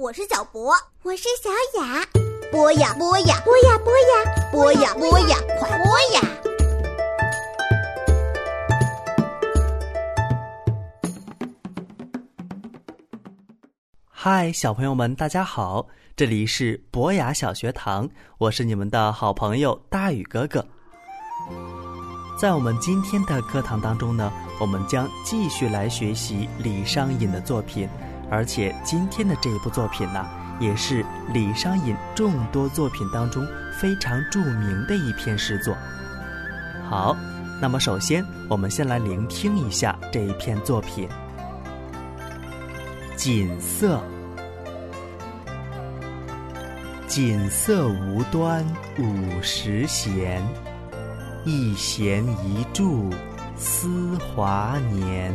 我是小博，我是小雅。播呀播呀，播呀播呀，播呀播呀，快播呀！嗨，小朋友们，大家好，这里是博雅小学堂，我是你们的好朋友大宇哥哥。在我们今天的课堂当中呢，我们将继续来学习李商隐的作品，而且今天的这一部作品呢，也是李商隐众多作品当中非常著名的一篇诗作。好，那么首先我们先来聆听一下这一篇作品。锦瑟，锦瑟无端五十弦，一弦一柱思华年。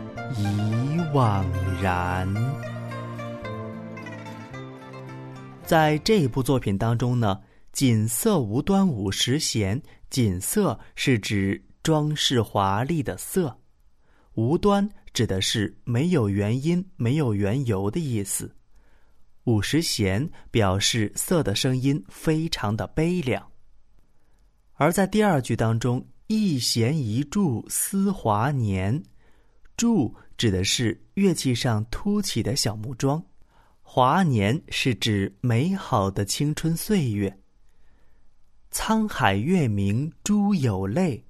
已惘然。在这一部作品当中呢，“锦瑟无端五十弦”，“锦瑟”是指装饰华丽的瑟，“无端”。指的是没有原因、没有缘由的意思。五十弦表示瑟的声音非常的悲凉。而在第二句当中，“一弦一柱思华年”，柱指的是乐器上凸起的小木桩，华年是指美好的青春岁月。沧海月明珠有泪，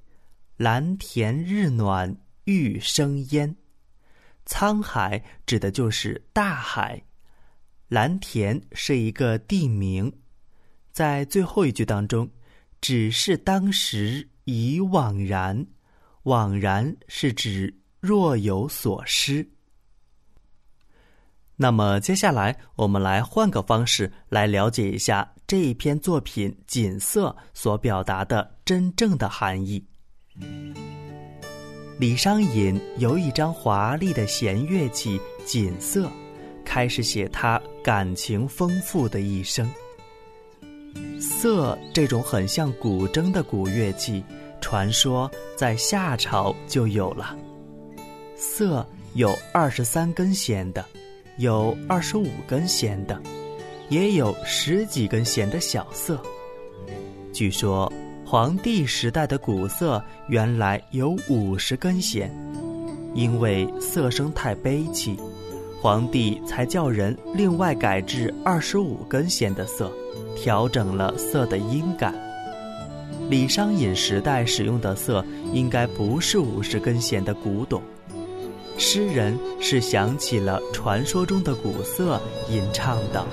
蓝田日暖玉生烟。沧海指的就是大海，蓝田是一个地名，在最后一句当中，只是当时已惘然，惘然是指若有所失。那么接下来，我们来换个方式来了解一下这一篇作品《锦瑟》所表达的真正的含义。李商隐由一张华丽的弦乐器锦瑟，开始写他感情丰富的一生。瑟这种很像古筝的古乐器，传说在夏朝就有了。瑟有二十三根弦的，有二十五根弦的，也有十几根弦的小瑟。据说。黄帝时代的古瑟原来有五十根弦，因为瑟声太悲戚，皇帝才叫人另外改制二十五根弦的瑟，调整了瑟的音感。李商隐时代使用的瑟应该不是五十根弦的古董，诗人是想起了传说中的古瑟吟唱的：“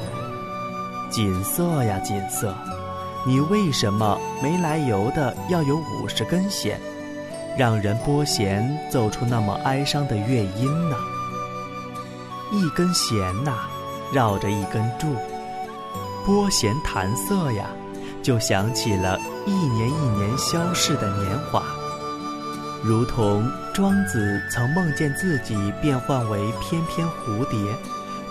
锦瑟呀，锦瑟。”你为什么没来由的要有五十根弦，让人拨弦奏出那么哀伤的乐音呢？一根弦呐，绕着一根柱，拨弦弹瑟呀，就想起了一年一年消逝的年华，如同庄子曾梦见自己变换为翩翩蝴蝶，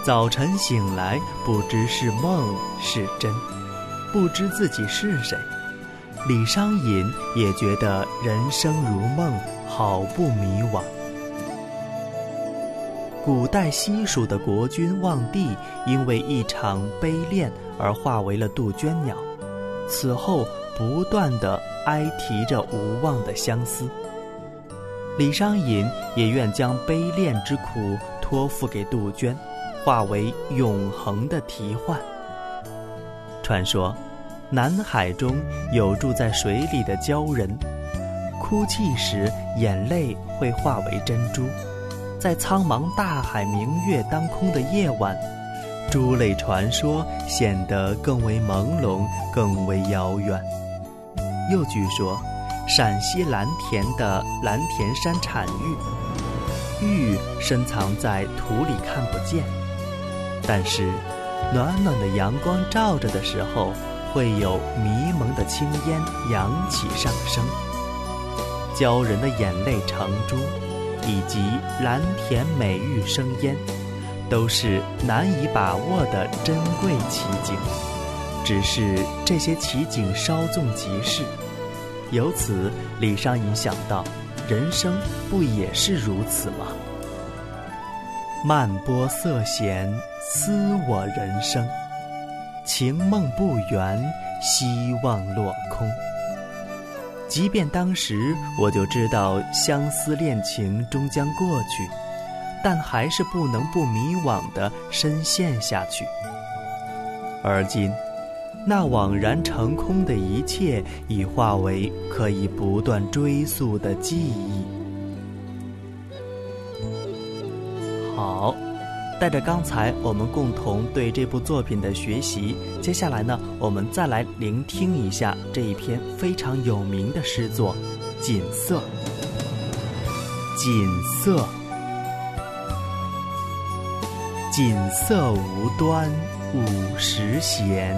早晨醒来不知是梦是真。不知自己是谁，李商隐也觉得人生如梦，好不迷惘。古代西蜀的国君望帝因为一场悲恋而化为了杜鹃鸟，此后不断的哀啼着无望的相思。李商隐也愿将悲恋之苦托付给杜鹃，化为永恒的啼唤。传说，南海中有住在水里的鲛人，哭泣时眼泪会化为珍珠，在苍茫大海、明月当空的夜晚，珠泪传说显得更为朦胧、更为遥远。又据说，陕西蓝田的蓝田山产玉，玉深藏在土里看不见，但是。暖暖的阳光照着的时候，会有迷蒙的青烟扬起上升。鲛人的眼泪成珠，以及蓝田美玉生烟，都是难以把握的珍贵奇景。只是这些奇景稍纵即逝，由此李商隐想到：人生不也是如此吗？漫波色闲，思我人生。情梦不圆，希望落空。即便当时我就知道相思恋情终将过去，但还是不能不迷惘地深陷下去。而今。那枉然成空的一切，已化为可以不断追溯的记忆。好，带着刚才我们共同对这部作品的学习，接下来呢，我们再来聆听一下这一篇非常有名的诗作《锦瑟》。锦瑟，锦瑟无端五十弦。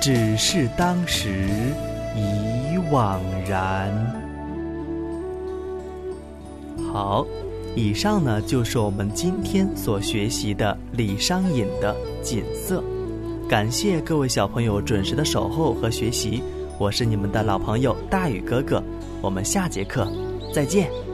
只是当时已惘然。好，以上呢就是我们今天所学习的李商隐的《锦瑟》。感谢各位小朋友准时的守候和学习，我是你们的老朋友大宇哥哥。我们下节课再见。